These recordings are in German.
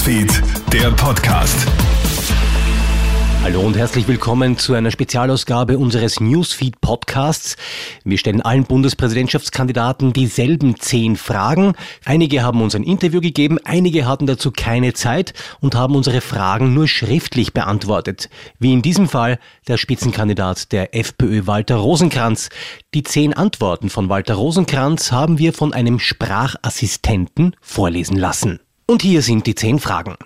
Newsfeed, der Podcast. Hallo und herzlich willkommen zu einer Spezialausgabe unseres Newsfeed Podcasts. Wir stellen allen Bundespräsidentschaftskandidaten dieselben zehn Fragen. Einige haben uns ein Interview gegeben, einige hatten dazu keine Zeit und haben unsere Fragen nur schriftlich beantwortet. Wie in diesem Fall der Spitzenkandidat der FPÖ Walter Rosenkranz. Die zehn Antworten von Walter Rosenkranz haben wir von einem Sprachassistenten vorlesen lassen. Und hier sind die zehn Fragen.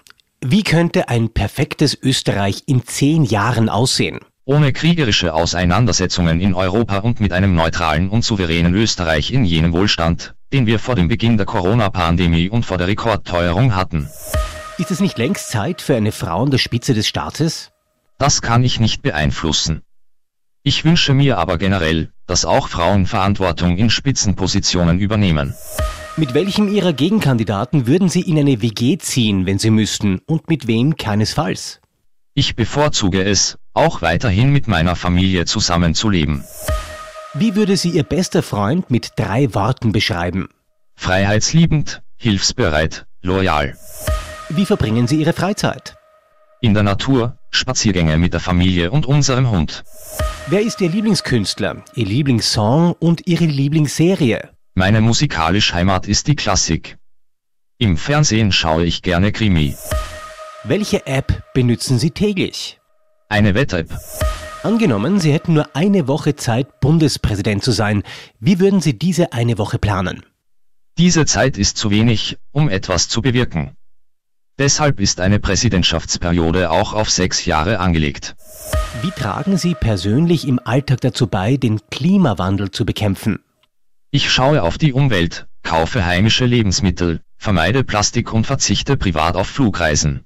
Wie könnte ein perfektes Österreich in zehn Jahren aussehen? Ohne kriegerische Auseinandersetzungen in Europa und mit einem neutralen und souveränen Österreich in jenem Wohlstand, den wir vor dem Beginn der Corona-Pandemie und vor der Rekordteuerung hatten. Ist es nicht längst Zeit für eine Frau an der Spitze des Staates? Das kann ich nicht beeinflussen. Ich wünsche mir aber generell, dass auch Frauen Verantwortung in Spitzenpositionen übernehmen. Mit welchem Ihrer Gegenkandidaten würden Sie in eine WG ziehen, wenn Sie müssten, und mit wem keinesfalls? Ich bevorzuge es, auch weiterhin mit meiner Familie zusammenzuleben. Wie würde Sie Ihr bester Freund mit drei Worten beschreiben? Freiheitsliebend, hilfsbereit, loyal. Wie verbringen Sie Ihre Freizeit? In der Natur, Spaziergänge mit der Familie und unserem Hund. Wer ist Ihr Lieblingskünstler, Ihr Lieblingssong und Ihre Lieblingsserie? Meine musikalisch Heimat ist die Klassik. Im Fernsehen schaue ich gerne Krimi. Welche App benutzen Sie täglich? Eine Wett-App. Angenommen, Sie hätten nur eine Woche Zeit, Bundespräsident zu sein. Wie würden Sie diese eine Woche planen? Diese Zeit ist zu wenig, um etwas zu bewirken. Deshalb ist eine Präsidentschaftsperiode auch auf sechs Jahre angelegt. Wie tragen Sie persönlich im Alltag dazu bei, den Klimawandel zu bekämpfen? Ich schaue auf die Umwelt, kaufe heimische Lebensmittel, vermeide Plastik und verzichte privat auf Flugreisen.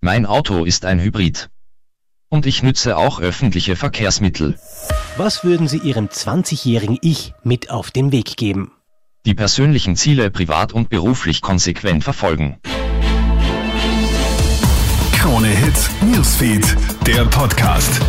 Mein Auto ist ein Hybrid. Und ich nütze auch öffentliche Verkehrsmittel. Was würden Sie Ihrem 20-jährigen Ich mit auf den Weg geben? Die persönlichen Ziele privat und beruflich konsequent verfolgen. Krone Hits, Newsfeed, der Podcast.